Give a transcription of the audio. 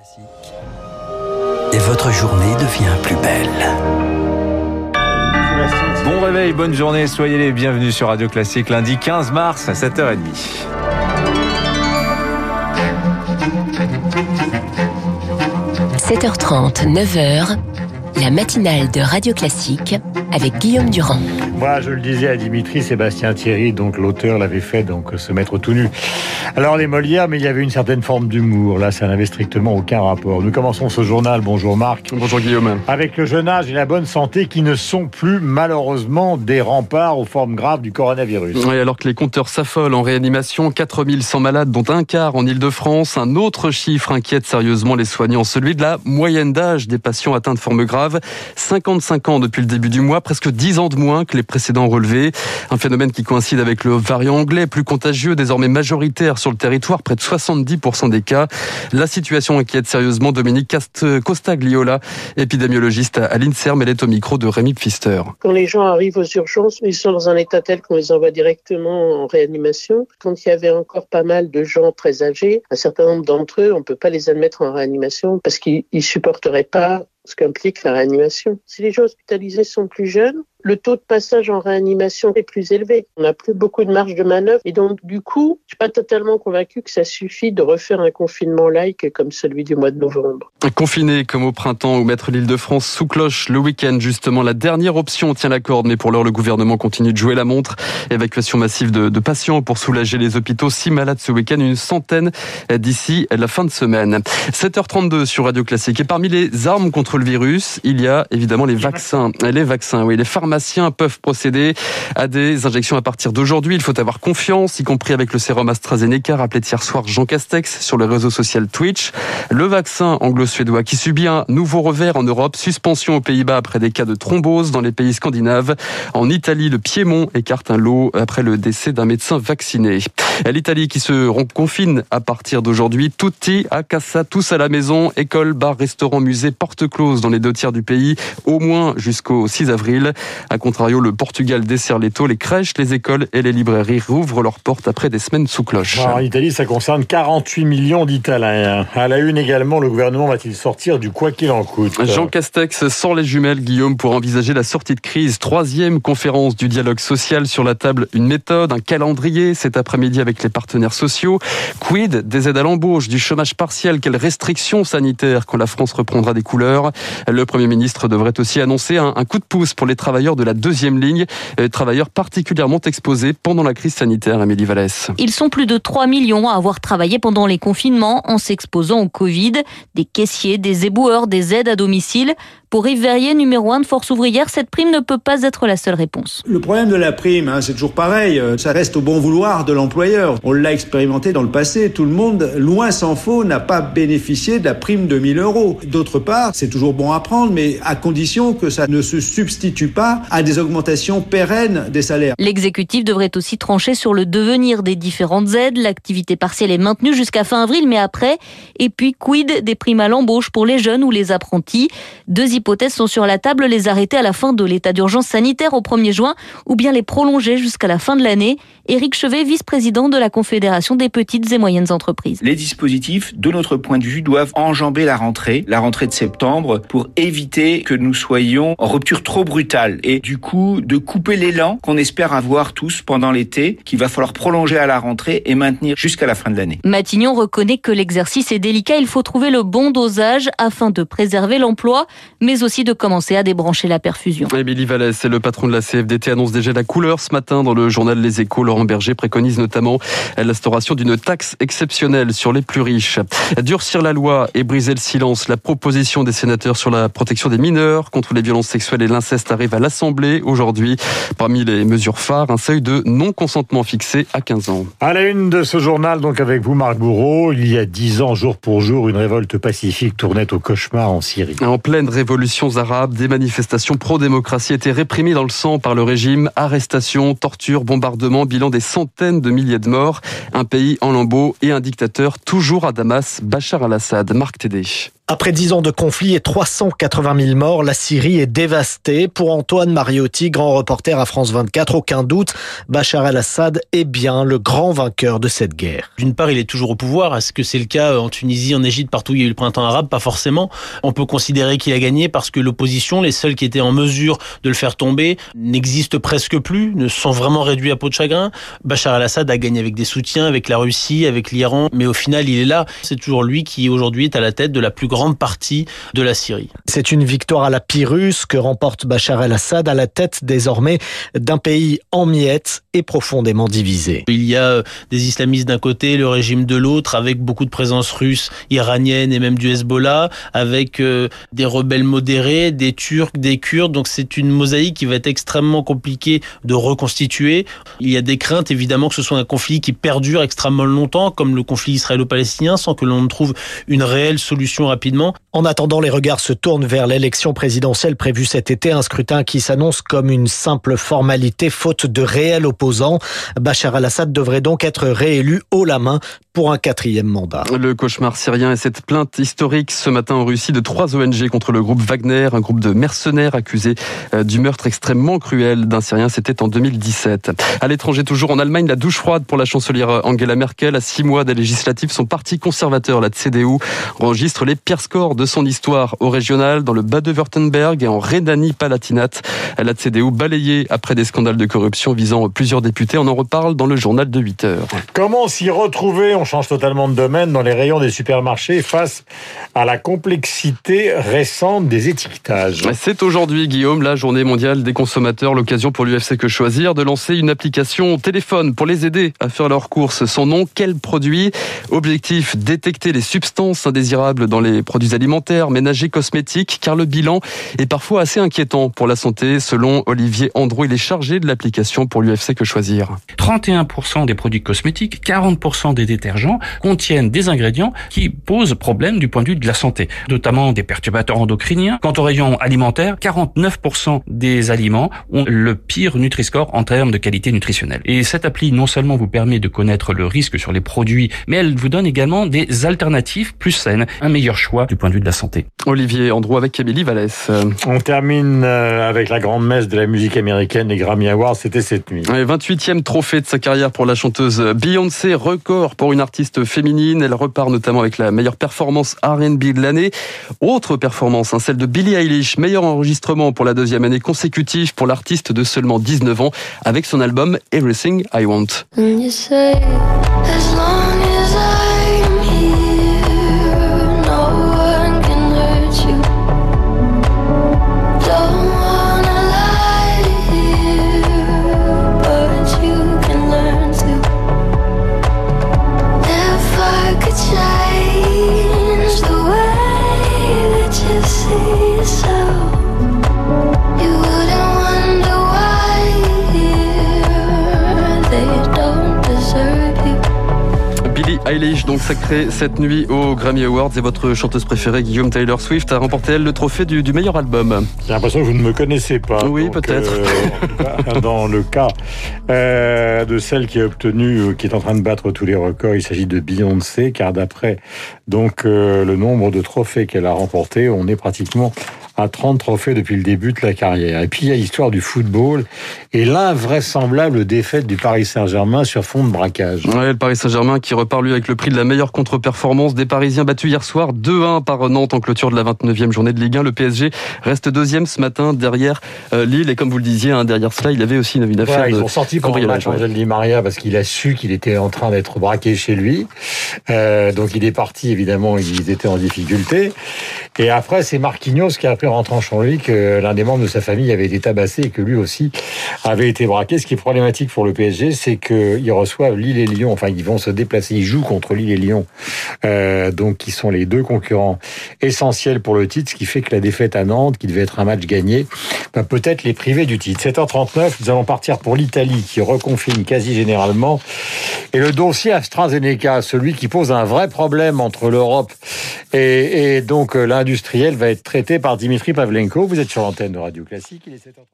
Classique. Et votre journée devient plus belle. Bon réveil, bonne journée, soyez les bienvenus sur Radio Classique lundi 15 mars à 7h30. 7h30, 9h, la matinale de Radio Classique avec Guillaume Durand. Moi, je le disais à Dimitri, Sébastien Thierry, donc l'auteur l'avait fait donc se mettre tout nu. Alors les Molières, mais il y avait une certaine forme d'humour. Là, ça n'avait strictement aucun rapport. Nous commençons ce journal. Bonjour Marc. Bonjour Guillaume. Avec le jeune âge et la bonne santé qui ne sont plus malheureusement des remparts aux formes graves du coronavirus. Oui, alors que les compteurs s'affolent en réanimation, 4100 malades, dont un quart en Ile-de-France. Un autre chiffre inquiète sérieusement les soignants, celui de la moyenne d'âge des patients atteints de formes graves. 55 ans depuis le début du mois, presque 10 ans de moins que les précédents relevés. Un phénomène qui coïncide avec le variant anglais, plus contagieux, désormais majoritaire sur le territoire, près de 70% des cas. La situation inquiète sérieusement Dominique Costagliola, épidémiologiste à l'INSERM. Elle est au micro de Rémi Pfister. Quand les gens arrivent aux urgences, ils sont dans un état tel qu'on les envoie directement en réanimation. Quand il y avait encore pas mal de gens très âgés, un certain nombre d'entre eux, on ne peut pas les admettre en réanimation parce qu'ils ne supporteraient pas ce qu'implique la réanimation. Si les gens hospitalisés sont plus jeunes, le taux de passage en réanimation est plus élevé. On n'a plus beaucoup de marge de manœuvre et donc du coup, je suis pas totalement convaincu que ça suffit de refaire un confinement like comme celui du mois de novembre. Confiné comme au printemps ou mettre l'île de France sous cloche le week-end justement, la dernière option tient la corde, mais pour l'heure le gouvernement continue de jouer la montre. Évacuation massive de, de patients pour soulager les hôpitaux. Six malades ce week-end, une centaine d'ici la fin de semaine. 7h32 sur Radio Classique et parmi les armes contre le virus, il y a évidemment les vaccins. Les vaccins, oui, les pharmaciens peuvent procéder à des injections à partir d'aujourd'hui. Il faut avoir confiance, y compris avec le sérum AstraZeneca, rappelé hier soir Jean Castex sur le réseau social Twitch. Le vaccin anglo-suédois qui subit un nouveau revers en Europe, suspension aux Pays-Bas après des cas de thrombose dans les pays scandinaves. En Italie, le Piémont écarte un lot après le décès d'un médecin vacciné. L'Italie qui se confine à partir d'aujourd'hui. Tutti a casa, tous à la maison. École, bar, restaurant, musée, porte close dans les deux tiers du pays, au moins jusqu'au 6 avril. A contrario, le Portugal dessert les taux, les crèches, les écoles et les librairies rouvrent leurs portes après des semaines sous cloche. En Italie, ça concerne 48 millions d'Italiens. À la une également, le gouvernement va-t-il sortir du quoi qu'il en coûte? Jean Castex sort les jumelles, Guillaume, pour envisager la sortie de crise. Troisième conférence du dialogue social sur la table, une méthode, un calendrier cet après-midi avec les partenaires sociaux. Quid des aides à l'embauche, du chômage partiel, quelles restrictions sanitaires quand la France reprendra des couleurs? Le Premier ministre devrait aussi annoncer un, un coup de pouce pour les travailleurs de la deuxième ligne, euh, travailleurs particulièrement exposés pendant la crise sanitaire, Amélie Vallès. Ils sont plus de 3 millions à avoir travaillé pendant les confinements en s'exposant au Covid. Des caissiers, des éboueurs, des aides à domicile. Pour Yves Verrier, numéro 1 de Force ouvrière, cette prime ne peut pas être la seule réponse. Le problème de la prime, hein, c'est toujours pareil, euh, ça reste au bon vouloir de l'employeur. On l'a expérimenté dans le passé, tout le monde, loin s'en faut, n'a pas bénéficié de la prime de 1000 euros. D'autre part, c'est toujours bon à prendre, mais à condition que ça ne se substitue pas à des augmentations pérennes des salaires. L'exécutif devrait aussi trancher sur le devenir des différentes aides. L'activité partielle est maintenue jusqu'à fin avril, mais après, et puis quid des primes à l'embauche pour les jeunes ou les apprentis? Deux hypothèses sont sur la table, les arrêter à la fin de l'état d'urgence sanitaire au 1er juin ou bien les prolonger jusqu'à la fin de l'année. Éric Chevet, vice-président de la Confédération des petites et moyennes entreprises. Les dispositifs, de notre point de vue, doivent enjamber la rentrée, la rentrée de septembre, pour éviter que nous soyons en rupture trop brutale et du coup de couper l'élan qu'on espère avoir tous pendant l'été, qu'il va falloir prolonger à la rentrée et maintenir jusqu'à la fin de l'année. Matignon reconnaît que l'exercice est délicat, il faut trouver le bon dosage afin de préserver l'emploi, mais aussi de commencer à débrancher la perfusion. Émilie Vallès, le patron de la CFDT, annonce déjà la couleur ce matin dans le journal Les Échos. Laurent Berger préconise notamment l'instauration d'une taxe exceptionnelle sur les plus riches. Durcir la loi et briser le silence. La proposition des sénateurs sur la protection des mineurs contre les violences sexuelles et l'inceste arrive à l'Assemblée aujourd'hui. Parmi les mesures phares, un seuil de non-consentement fixé à 15 ans. À la une de ce journal, donc avec vous, Marc Bourreau, il y a 10 ans, jour pour jour, une révolte pacifique tournait au cauchemar en Syrie. En pleine révolution arabe, des manifestations pro-démocratie étaient réprimées dans le sang par le régime. Arrestations, tortures, bombardements, bilan des centaines de milliers de morts. Un pays en lambeaux et un dictateur toujours à Damas, Bachar al-Assad. Marc Tédé. Après dix ans de conflit et 380 000 morts, la Syrie est dévastée. Pour Antoine Mariotti, grand reporter à France 24, aucun doute, Bachar el-Assad est bien le grand vainqueur de cette guerre. D'une part, il est toujours au pouvoir. Est-ce que c'est le cas en Tunisie, en Égypte, partout où il y a eu le printemps arabe? Pas forcément. On peut considérer qu'il a gagné parce que l'opposition, les seuls qui étaient en mesure de le faire tomber, n'existent presque plus, ne sont vraiment réduits à peau de chagrin. Bachar el-Assad a gagné avec des soutiens, avec la Russie, avec l'Iran, mais au final, il est là. C'est toujours lui qui aujourd'hui est à la tête de la plus grande grande partie de la Syrie. C'est une victoire à la Pyrrhus que remporte Bachar el-Assad à la tête désormais d'un pays en miettes et profondément divisé. Il y a euh, des islamistes d'un côté, le régime de l'autre, avec beaucoup de présence russe, iranienne et même du Hezbollah, avec euh, des rebelles modérés, des Turcs, des Kurdes. Donc c'est une mosaïque qui va être extrêmement compliquée de reconstituer. Il y a des craintes évidemment que ce soit un conflit qui perdure extrêmement longtemps, comme le conflit israélo-palestinien, sans que l'on ne trouve une réelle solution rapide en attendant, les regards se tournent vers l'élection présidentielle prévue cet été, un scrutin qui s'annonce comme une simple formalité faute de réels opposants. Bachar al-Assad devrait donc être réélu haut la main pour un quatrième mandat. Le cauchemar syrien et cette plainte historique ce matin en Russie de trois ONG contre le groupe Wagner, un groupe de mercenaires accusés euh, du meurtre extrêmement cruel d'un Syrien. C'était en 2017. À l'étranger, toujours en Allemagne, la douche froide pour la chancelière Angela Merkel. À six mois des législatives, son parti conservateur, la CDU, enregistre les pires scores de son histoire au régional dans le Bade-Württemberg et en Rhénanie-Palatinate. La CDU balayée après des scandales de corruption visant plusieurs députés. On en reparle dans le journal de 8 heures. Comment s'y retrouver? On change totalement de domaine dans les rayons des supermarchés face à la complexité récente des étiquetages. C'est aujourd'hui, Guillaume, la journée mondiale des consommateurs, l'occasion pour l'UFC Que Choisir de lancer une application téléphone pour les aider à faire leurs courses. Son nom, quel produit? Objectif, détecter les substances indésirables dans les produits alimentaires, ménagers, cosmétiques, car le bilan est parfois assez inquiétant pour la santé, selon Olivier Andrew. Il est chargé de l'application pour l'UFC Que Choisir. 31% des produits cosmétiques, 40% des détergents contiennent des ingrédients qui posent problème du point de vue de la santé, notamment des perturbateurs endocriniens. Quant au rayon alimentaire, 49% des aliments ont le pire Nutri-Score en termes de qualité nutritionnelle. Et cette appli non seulement vous permet de connaître le risque sur les produits, mais elle vous donne également des alternatives plus saines, un meilleur choix du point de vue de la santé. Olivier Andrew avec Camille Vallès. On termine euh, avec la grande messe de la musique américaine, les Grammy Awards, c'était cette nuit. 28e trophée de sa carrière pour la chanteuse Beyoncé, record pour une artiste féminine. Elle repart notamment avec la meilleure performance R&B de l'année. Autre performance, hein, celle de Billie Eilish, meilleur enregistrement pour la deuxième année consécutive pour l'artiste de seulement 19 ans avec son album Everything I Want. Eilish, donc sacrée cette nuit aux Grammy Awards et votre chanteuse préférée, Guillaume Taylor Swift, a remporté elle le trophée du, meilleur album. J'ai l'impression que vous ne me connaissez pas. Oui, peut-être. Euh, dans le cas euh, de celle qui a obtenu, euh, qui est en train de battre tous les records, il s'agit de Beyoncé, car d'après donc le nombre de trophées qu'elle a remportés, on est pratiquement à 30 trophées depuis le début de la carrière. Et puis il y a l'histoire du football et l'invraisemblable défaite du Paris Saint-Germain sur fond de braquage. Ouais, le Paris Saint-Germain qui repart lui avec le prix de la meilleure contre-performance des Parisiens battus hier soir 2-1 par Nantes en clôture de la 29e journée de Ligue 1. Le PSG reste deuxième ce matin derrière euh, Lille et comme vous le disiez, hein, derrière cela, il avait aussi une, affaire voilà, Ils ont sorti pendant le match Angel Di Maria parce qu'il a su qu'il était en train d'être braqué chez lui. Euh, donc il est parti, évidemment, ils étaient en difficulté. Et après, c'est Marquinhos qui a pris rentrant en lui que l'un des membres de sa famille avait été tabassé et que lui aussi avait été braqué. Ce qui est problématique pour le PSG, c'est qu'ils reçoivent Lille et Lyon. Enfin, ils vont se déplacer. Ils jouent contre Lille et Lyon, euh, donc qui sont les deux concurrents essentiels pour le titre. Ce qui fait que la défaite à Nantes, qui devait être un match gagné, va peut-être les priver du titre. 7h39, nous allons partir pour l'Italie, qui reconfine quasi généralement. Et le dossier AstraZeneca, celui qui pose un vrai problème entre l'Europe et, donc l'industriel, va être traité par Vous êtes sur l'antenne de Radio Classique. Il est 7h30.